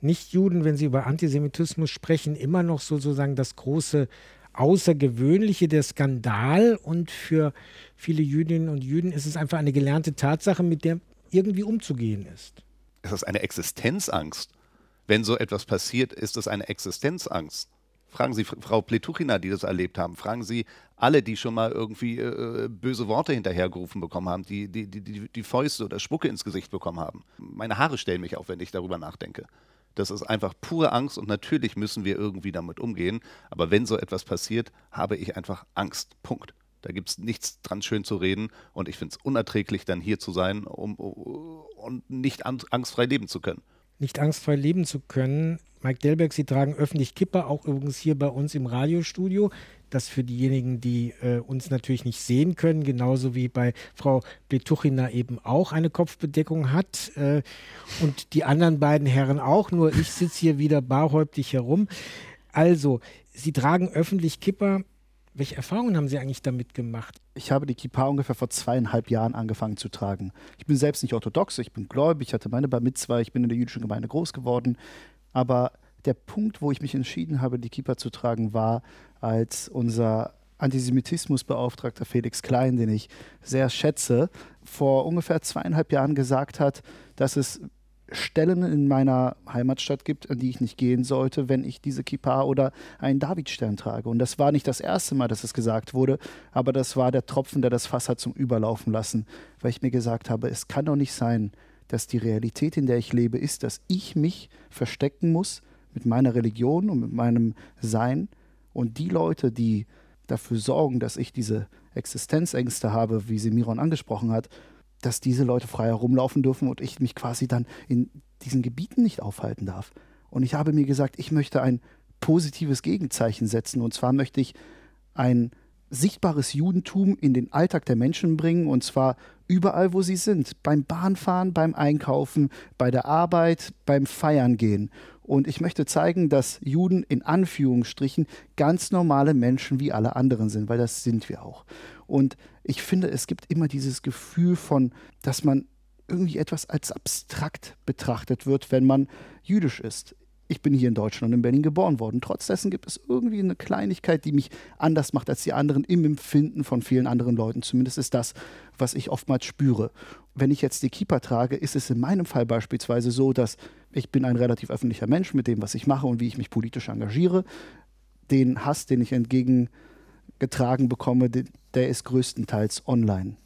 Nichtjuden, wenn sie über Antisemitismus sprechen, immer noch sozusagen das große Außergewöhnliche, der Skandal und für viele Jüdinnen und Juden ist es einfach eine gelernte Tatsache, mit der irgendwie umzugehen ist. Es ist eine Existenzangst. Wenn so etwas passiert, ist es eine Existenzangst. Fragen Sie Frau Pletuchina, die das erlebt haben. Fragen Sie alle, die schon mal irgendwie äh, böse Worte hinterhergerufen bekommen haben, die, die, die, die Fäuste oder Spucke ins Gesicht bekommen haben. Meine Haare stellen mich auf, wenn ich darüber nachdenke. Das ist einfach pure Angst und natürlich müssen wir irgendwie damit umgehen. Aber wenn so etwas passiert, habe ich einfach Angst. Punkt. Da gibt es nichts dran schön zu reden und ich finde es unerträglich, dann hier zu sein um, und nicht angstfrei leben zu können. Nicht angstfrei leben zu können. Mike Delberg, Sie tragen öffentlich Kipper, auch übrigens hier bei uns im Radiostudio. Das für diejenigen, die äh, uns natürlich nicht sehen können, genauso wie bei Frau Bletuchina eben auch eine Kopfbedeckung hat äh, und die anderen beiden Herren auch, nur ich sitze hier wieder barhäuptig herum. Also, Sie tragen öffentlich Kipper. Welche Erfahrungen haben Sie eigentlich damit gemacht? Ich habe die Kippa ungefähr vor zweieinhalb Jahren angefangen zu tragen. Ich bin selbst nicht orthodox, ich bin gläubig, ich hatte meine Bar Mitzwa, ich bin in der jüdischen Gemeinde groß geworden. Aber der Punkt, wo ich mich entschieden habe, die Kippa zu tragen, war, als unser Antisemitismusbeauftragter Felix Klein, den ich sehr schätze, vor ungefähr zweieinhalb Jahren gesagt hat, dass es Stellen in meiner Heimatstadt gibt, an die ich nicht gehen sollte, wenn ich diese Kippa oder einen Davidstern trage. Und das war nicht das erste Mal, dass es gesagt wurde, aber das war der Tropfen, der das Fass hat zum Überlaufen lassen, weil ich mir gesagt habe, es kann doch nicht sein, dass die Realität, in der ich lebe, ist, dass ich mich verstecken muss mit meiner Religion und mit meinem Sein und die Leute, die dafür sorgen, dass ich diese Existenzängste habe, wie sie Miron angesprochen hat, dass diese Leute frei herumlaufen dürfen und ich mich quasi dann in diesen Gebieten nicht aufhalten darf. Und ich habe mir gesagt, ich möchte ein positives Gegenzeichen setzen. Und zwar möchte ich ein sichtbares Judentum in den Alltag der Menschen bringen. Und zwar überall, wo sie sind. Beim Bahnfahren, beim Einkaufen, bei der Arbeit, beim Feiern gehen. Und ich möchte zeigen, dass Juden in Anführungsstrichen ganz normale Menschen wie alle anderen sind, weil das sind wir auch. Und ich finde, es gibt immer dieses Gefühl von, dass man irgendwie etwas als abstrakt betrachtet wird, wenn man jüdisch ist. Ich bin hier in Deutschland und in Berlin geboren worden. Trotz dessen gibt es irgendwie eine Kleinigkeit, die mich anders macht als die anderen im Empfinden von vielen anderen Leuten. Zumindest ist das, was ich oftmals spüre. Wenn ich jetzt die Kippa trage, ist es in meinem Fall beispielsweise so, dass ich bin ein relativ öffentlicher Mensch mit dem, was ich mache und wie ich mich politisch engagiere. Den Hass, den ich entgegen getragen bekomme, der ist größtenteils online.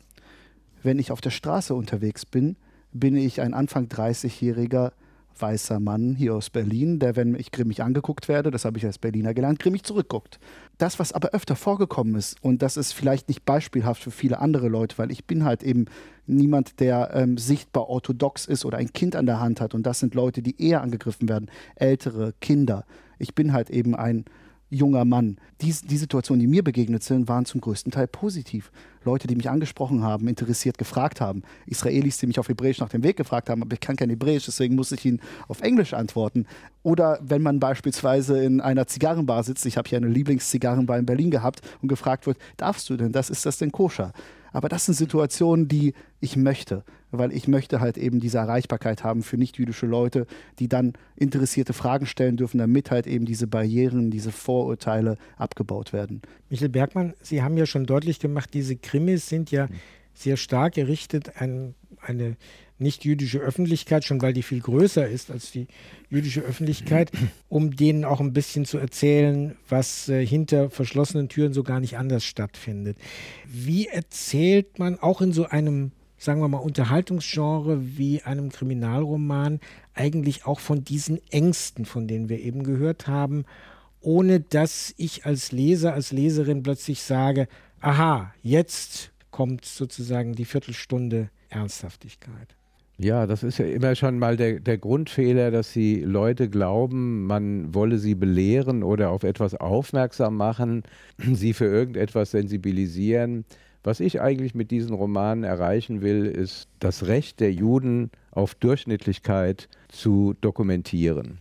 Wenn ich auf der Straße unterwegs bin, bin ich ein Anfang 30-jähriger weißer Mann hier aus Berlin, der, wenn ich grimmig angeguckt werde, das habe ich als Berliner gelernt, grimmig zurückguckt. Das, was aber öfter vorgekommen ist, und das ist vielleicht nicht beispielhaft für viele andere Leute, weil ich bin halt eben niemand, der ähm, sichtbar orthodox ist oder ein Kind an der Hand hat, und das sind Leute, die eher angegriffen werden, ältere Kinder. Ich bin halt eben ein junger Mann. Die, die Situationen, die mir begegnet sind, waren zum größten Teil positiv. Leute, die mich angesprochen haben, interessiert gefragt haben. Israelis, die mich auf Hebräisch nach dem Weg gefragt haben, aber ich kann kein Hebräisch, deswegen muss ich ihnen auf Englisch antworten. Oder wenn man beispielsweise in einer Zigarrenbar sitzt, ich habe hier eine Lieblingszigarrenbar in Berlin gehabt und gefragt wird, darfst du denn das, ist das denn koscher? Aber das sind Situationen, die ich möchte, weil ich möchte halt eben diese Erreichbarkeit haben für nicht-jüdische Leute, die dann interessierte Fragen stellen dürfen, damit halt eben diese Barrieren, diese Vorurteile abgebaut werden. Michael Bergmann, Sie haben ja schon deutlich gemacht, diese Krimis sind ja sehr stark gerichtet an eine nicht-jüdische Öffentlichkeit, schon weil die viel größer ist als die jüdische Öffentlichkeit, um denen auch ein bisschen zu erzählen, was äh, hinter verschlossenen Türen so gar nicht anders stattfindet. Wie erzählt man auch in so einem, sagen wir mal, Unterhaltungsgenre wie einem Kriminalroman eigentlich auch von diesen Ängsten, von denen wir eben gehört haben, ohne dass ich als Leser, als Leserin plötzlich sage, aha, jetzt kommt sozusagen die Viertelstunde Ernsthaftigkeit. Ja, das ist ja immer schon mal der, der Grundfehler, dass die Leute glauben, man wolle sie belehren oder auf etwas aufmerksam machen, [CLEARS THROAT] sie für irgendetwas sensibilisieren. Was ich eigentlich mit diesen Romanen erreichen will, ist das Recht der Juden auf Durchschnittlichkeit zu dokumentieren.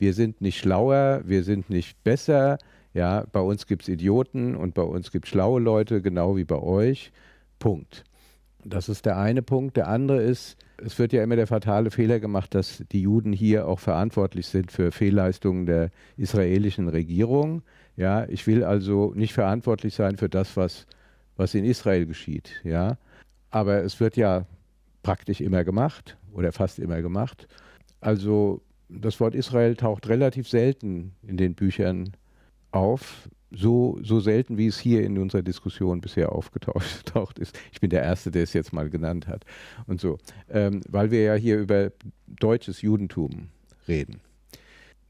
Wir sind nicht schlauer, wir sind nicht besser. Ja, bei uns gibt es Idioten und bei uns gibt es schlaue Leute, genau wie bei euch. Punkt. Das ist der eine Punkt. Der andere ist, es wird ja immer der fatale Fehler gemacht, dass die Juden hier auch verantwortlich sind für Fehlleistungen der israelischen Regierung. Ja, ich will also nicht verantwortlich sein für das, was, was in Israel geschieht. Ja, aber es wird ja praktisch immer gemacht oder fast immer gemacht. Also das Wort Israel taucht relativ selten in den Büchern auf, so, so selten, wie es hier in unserer Diskussion bisher aufgetaucht [LAUGHS] ist. Ich bin der Erste, der es jetzt mal genannt hat. Und so. Ähm, weil wir ja hier über deutsches Judentum reden.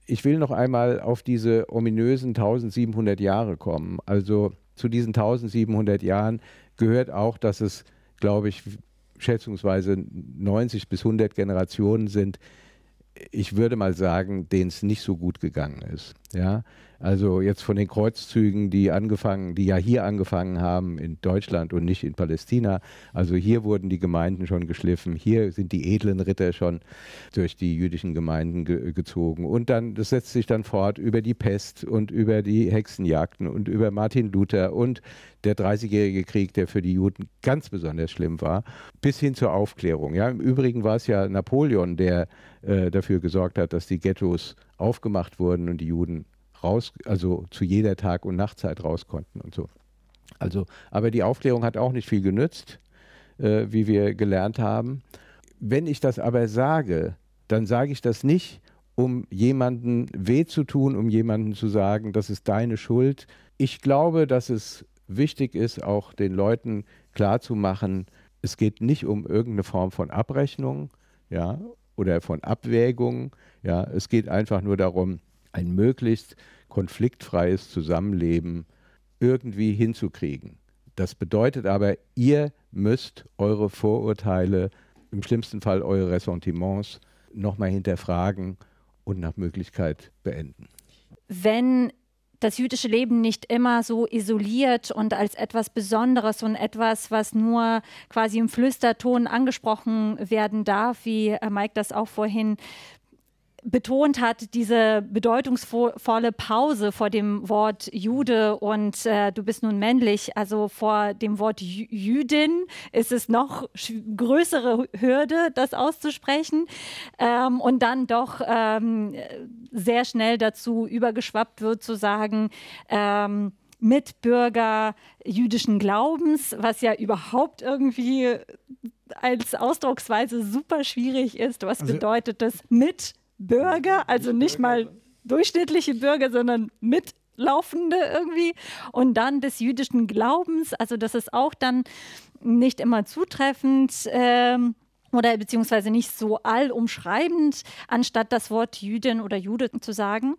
Ich will noch einmal auf diese ominösen 1700 Jahre kommen. Also zu diesen 1700 Jahren gehört auch, dass es, glaube ich, schätzungsweise 90 bis 100 Generationen sind, ich würde mal sagen, denen es nicht so gut gegangen ist. Ja, also jetzt von den Kreuzzügen, die angefangen, die ja hier angefangen haben in Deutschland und nicht in Palästina. Also hier wurden die Gemeinden schon geschliffen, hier sind die edlen Ritter schon durch die jüdischen Gemeinden ge gezogen. Und dann, das setzt sich dann fort über die Pest und über die Hexenjagden und über Martin Luther und der Dreißigjährige Krieg, der für die Juden ganz besonders schlimm war, bis hin zur Aufklärung. Ja, Im Übrigen war es ja Napoleon, der äh, dafür gesorgt hat, dass die Ghettos aufgemacht wurden und die Juden raus, also zu jeder Tag- und Nachtzeit raus konnten und so. Also, aber die Aufklärung hat auch nicht viel genützt, äh, wie wir gelernt haben. Wenn ich das aber sage, dann sage ich das nicht, um jemanden weh zu tun, um jemanden zu sagen, das ist deine Schuld. Ich glaube, dass es wichtig ist, auch den Leuten klarzumachen, es geht nicht um irgendeine Form von Abrechnung, ja, oder von Abwägung, ja, es geht einfach nur darum, ein möglichst konfliktfreies Zusammenleben irgendwie hinzukriegen. Das bedeutet aber, ihr müsst eure Vorurteile, im schlimmsten Fall eure Ressentiments nochmal hinterfragen und nach Möglichkeit beenden. Wenn das jüdische Leben nicht immer so isoliert und als etwas Besonderes und etwas, was nur quasi im Flüsterton angesprochen werden darf, wie Mike das auch vorhin betont hat, diese bedeutungsvolle Pause vor dem Wort Jude und äh, du bist nun männlich, also vor dem Wort Jüdin ist es noch größere Hürde, das auszusprechen ähm, und dann doch ähm, sehr schnell dazu übergeschwappt wird zu sagen, ähm, Mitbürger jüdischen Glaubens, was ja überhaupt irgendwie als Ausdrucksweise super schwierig ist. Was also, bedeutet das mit Bürger, also nicht mal durchschnittliche Bürger, sondern mitlaufende irgendwie. Und dann des jüdischen Glaubens, also das ist auch dann nicht immer zutreffend. Ähm, oder beziehungsweise nicht so allumschreibend, anstatt das Wort Jüdin oder Jude zu sagen.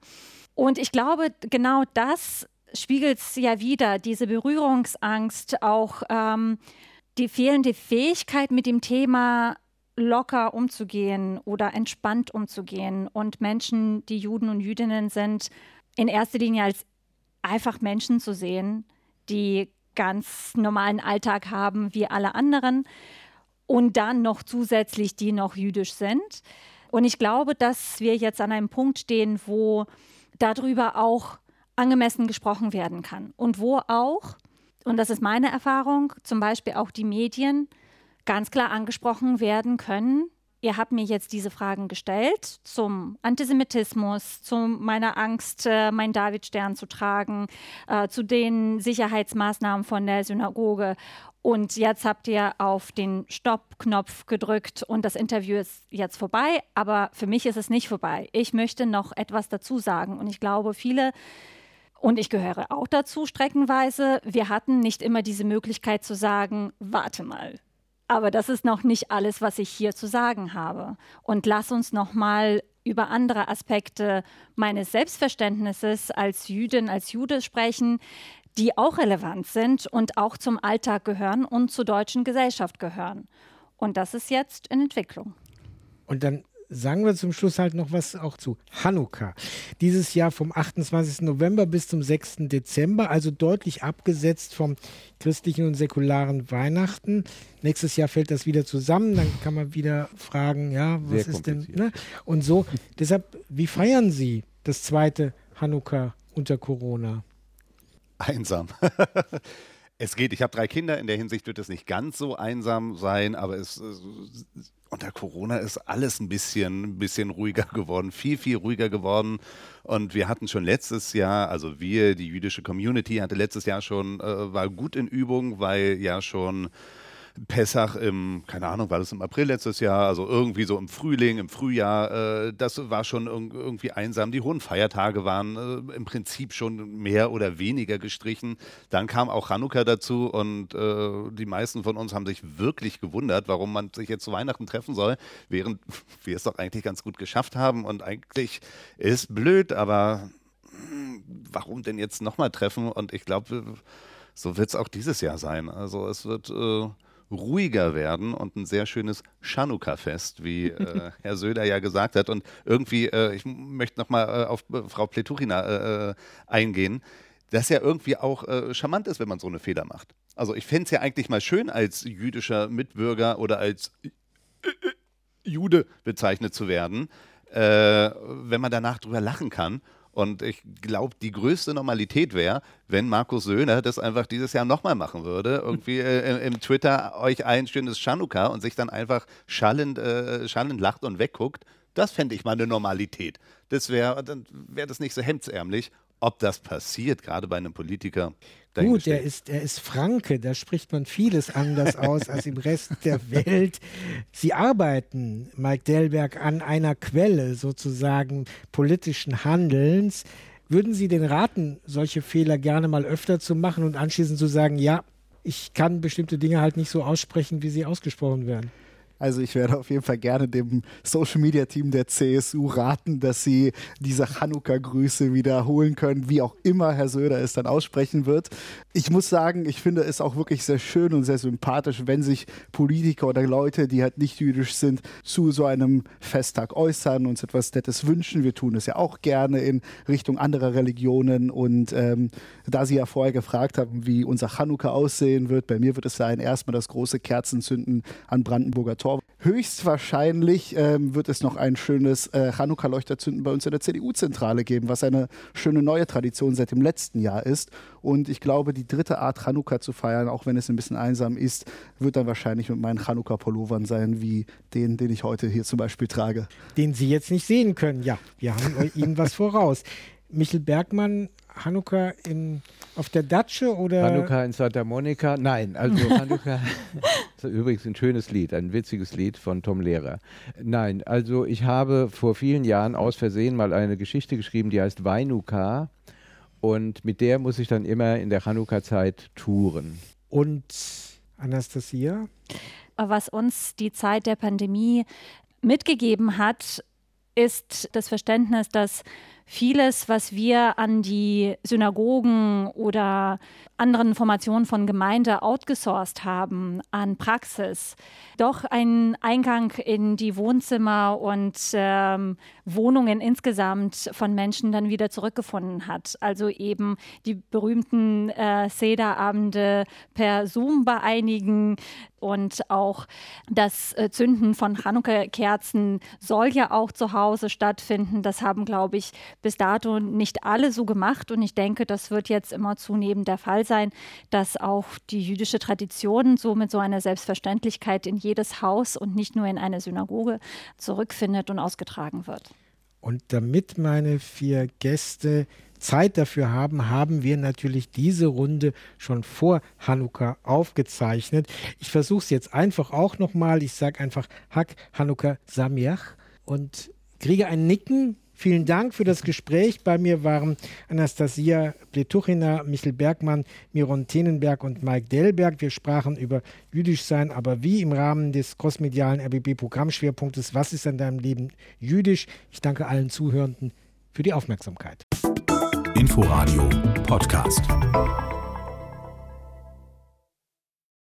Und ich glaube, genau das spiegelt es ja wieder, diese Berührungsangst, auch ähm, die fehlende Fähigkeit, mit dem Thema locker umzugehen oder entspannt umzugehen. Und Menschen, die Juden und Jüdinnen sind, in erster Linie als einfach Menschen zu sehen, die ganz normalen Alltag haben wie alle anderen. Und dann noch zusätzlich die noch jüdisch sind. Und ich glaube, dass wir jetzt an einem Punkt stehen, wo darüber auch angemessen gesprochen werden kann. Und wo auch, und das ist meine Erfahrung, zum Beispiel auch die Medien ganz klar angesprochen werden können. Ihr habt mir jetzt diese Fragen gestellt zum Antisemitismus, zu meiner Angst, äh, meinen Davidstern zu tragen, äh, zu den Sicherheitsmaßnahmen von der Synagoge. Und jetzt habt ihr auf den Stopp-Knopf gedrückt und das Interview ist jetzt vorbei. Aber für mich ist es nicht vorbei. Ich möchte noch etwas dazu sagen. Und ich glaube, viele und ich gehöre auch dazu streckenweise. Wir hatten nicht immer diese Möglichkeit zu sagen, warte mal, aber das ist noch nicht alles, was ich hier zu sagen habe. Und lass uns noch mal über andere Aspekte meines Selbstverständnisses als Jüdin, als Jude sprechen, die auch relevant sind und auch zum Alltag gehören und zur deutschen Gesellschaft gehören. Und das ist jetzt in Entwicklung. Und dann sagen wir zum Schluss halt noch was auch zu Hanukkah. Dieses Jahr vom 28. November bis zum 6. Dezember, also deutlich abgesetzt vom christlichen und säkularen Weihnachten. Nächstes Jahr fällt das wieder zusammen, dann kann man wieder fragen, ja, was Sehr ist denn, ne? Und so, deshalb, wie feiern Sie das zweite Hanukkah unter Corona? Einsam. [LAUGHS] Es geht, ich habe drei Kinder, in der Hinsicht wird es nicht ganz so einsam sein, aber es, unter Corona ist alles ein bisschen, ein bisschen ruhiger geworden, viel, viel ruhiger geworden. Und wir hatten schon letztes Jahr, also wir, die jüdische Community, hatte letztes Jahr schon, äh, war gut in Übung, weil ja schon Pessach im, keine Ahnung, war das im April letztes Jahr, also irgendwie so im Frühling, im Frühjahr, äh, das war schon irgendwie einsam. Die hohen Feiertage waren äh, im Prinzip schon mehr oder weniger gestrichen. Dann kam auch Chanukka dazu und äh, die meisten von uns haben sich wirklich gewundert, warum man sich jetzt zu Weihnachten treffen soll, während [LAUGHS] wir es doch eigentlich ganz gut geschafft haben und eigentlich ist blöd, aber hm, warum denn jetzt nochmal treffen? Und ich glaube, so wird es auch dieses Jahr sein. Also es wird äh, ruhiger werden und ein sehr schönes Chanukka-Fest, wie äh, [LAUGHS] Herr Söder ja gesagt hat. Und irgendwie, äh, ich möchte nochmal äh, auf äh, Frau Pleturina äh, äh, eingehen, das ja irgendwie auch charmant ist, wenn man so eine Fehler macht. Also ich fände es ja eigentlich mal schön, als jüdischer Mitbürger oder als Jude bezeichnet zu werden, wenn man danach drüber lachen kann und ich glaube, die größte Normalität wäre, wenn Markus Söhner das einfach dieses Jahr nochmal machen würde. Irgendwie äh, im Twitter euch ein schönes Chanukka und sich dann einfach schallend, äh, schallend lacht und wegguckt. Das fände ich mal eine Normalität. Das wäre, dann wäre das nicht so hemdsärmlich. Ob das passiert, gerade bei einem Politiker. Gut, er ist, er ist Franke, da spricht man vieles anders aus als im Rest der [LAUGHS] Welt. Sie arbeiten, Mike Delberg, an einer Quelle sozusagen politischen Handelns. Würden Sie den raten, solche Fehler gerne mal öfter zu machen und anschließend zu sagen, ja, ich kann bestimmte Dinge halt nicht so aussprechen, wie sie ausgesprochen werden? Also ich werde auf jeden Fall gerne dem Social Media Team der CSU raten, dass sie diese Chanukka-Grüße wiederholen können, wie auch immer Herr Söder es dann aussprechen wird. Ich muss sagen, ich finde es auch wirklich sehr schön und sehr sympathisch, wenn sich Politiker oder Leute, die halt nicht jüdisch sind, zu so einem Festtag äußern, uns etwas Nettes wünschen. Wir tun es ja auch gerne in Richtung anderer Religionen. Und ähm, da Sie ja vorher gefragt haben, wie unser Chanukka aussehen wird, bei mir wird es sein, erstmal das große Kerzenzünden an Brandenburger Tor Tor. Höchstwahrscheinlich ähm, wird es noch ein schönes äh, Chanukka-Leuchterzünden bei uns in der CDU-Zentrale geben, was eine schöne neue Tradition seit dem letzten Jahr ist. Und ich glaube, die dritte Art Chanukka zu feiern, auch wenn es ein bisschen einsam ist, wird dann wahrscheinlich mit meinen Chanukka-Pullovern sein, wie den, den ich heute hier zum Beispiel trage. Den Sie jetzt nicht sehen können. Ja, wir haben [LAUGHS] Ihnen was voraus. Michel Bergmann Hanukkah in, auf der Datsche oder? Hanukkah in Santa Monica? Nein, also [LAUGHS] Hanukkah [LAUGHS] ist übrigens ein schönes Lied, ein witziges Lied von Tom Lehrer. Nein, also ich habe vor vielen Jahren aus Versehen mal eine Geschichte geschrieben, die heißt Weinuka und mit der muss ich dann immer in der Hanukkah-Zeit touren. Und Anastasia? Was uns die Zeit der Pandemie mitgegeben hat, ist das Verständnis, dass vieles, was wir an die Synagogen oder anderen Formationen von Gemeinde outgesourced haben an Praxis, doch einen Eingang in die Wohnzimmer und ähm, Wohnungen insgesamt von Menschen dann wieder zurückgefunden hat. Also eben die berühmten äh, Sederabende per Zoom bei einigen und auch das äh, Zünden von Chanukka-Kerzen soll ja auch zu Hause stattfinden. Das haben, glaube ich, bis dato nicht alle so gemacht und ich denke, das wird jetzt immer zunehmend der Fall sein, dass auch die jüdische Tradition so mit so einer Selbstverständlichkeit in jedes Haus und nicht nur in eine Synagoge zurückfindet und ausgetragen wird. Und damit meine vier Gäste Zeit dafür haben, haben wir natürlich diese Runde schon vor Hanukkah aufgezeichnet. Ich versuche es jetzt einfach auch nochmal. Ich sage einfach Hak Hanukkah Samiach und kriege ein Nicken Vielen Dank für das Gespräch. Bei mir waren Anastasia Pletuchina, Michel Bergmann, Miron Tenenberg und Mike Delberg. Wir sprachen über Jüdisch sein, aber wie im Rahmen des crossmedialen RBB-Programmschwerpunktes Was ist an deinem Leben jüdisch? Ich danke allen Zuhörenden für die Aufmerksamkeit. Inforadio Podcast.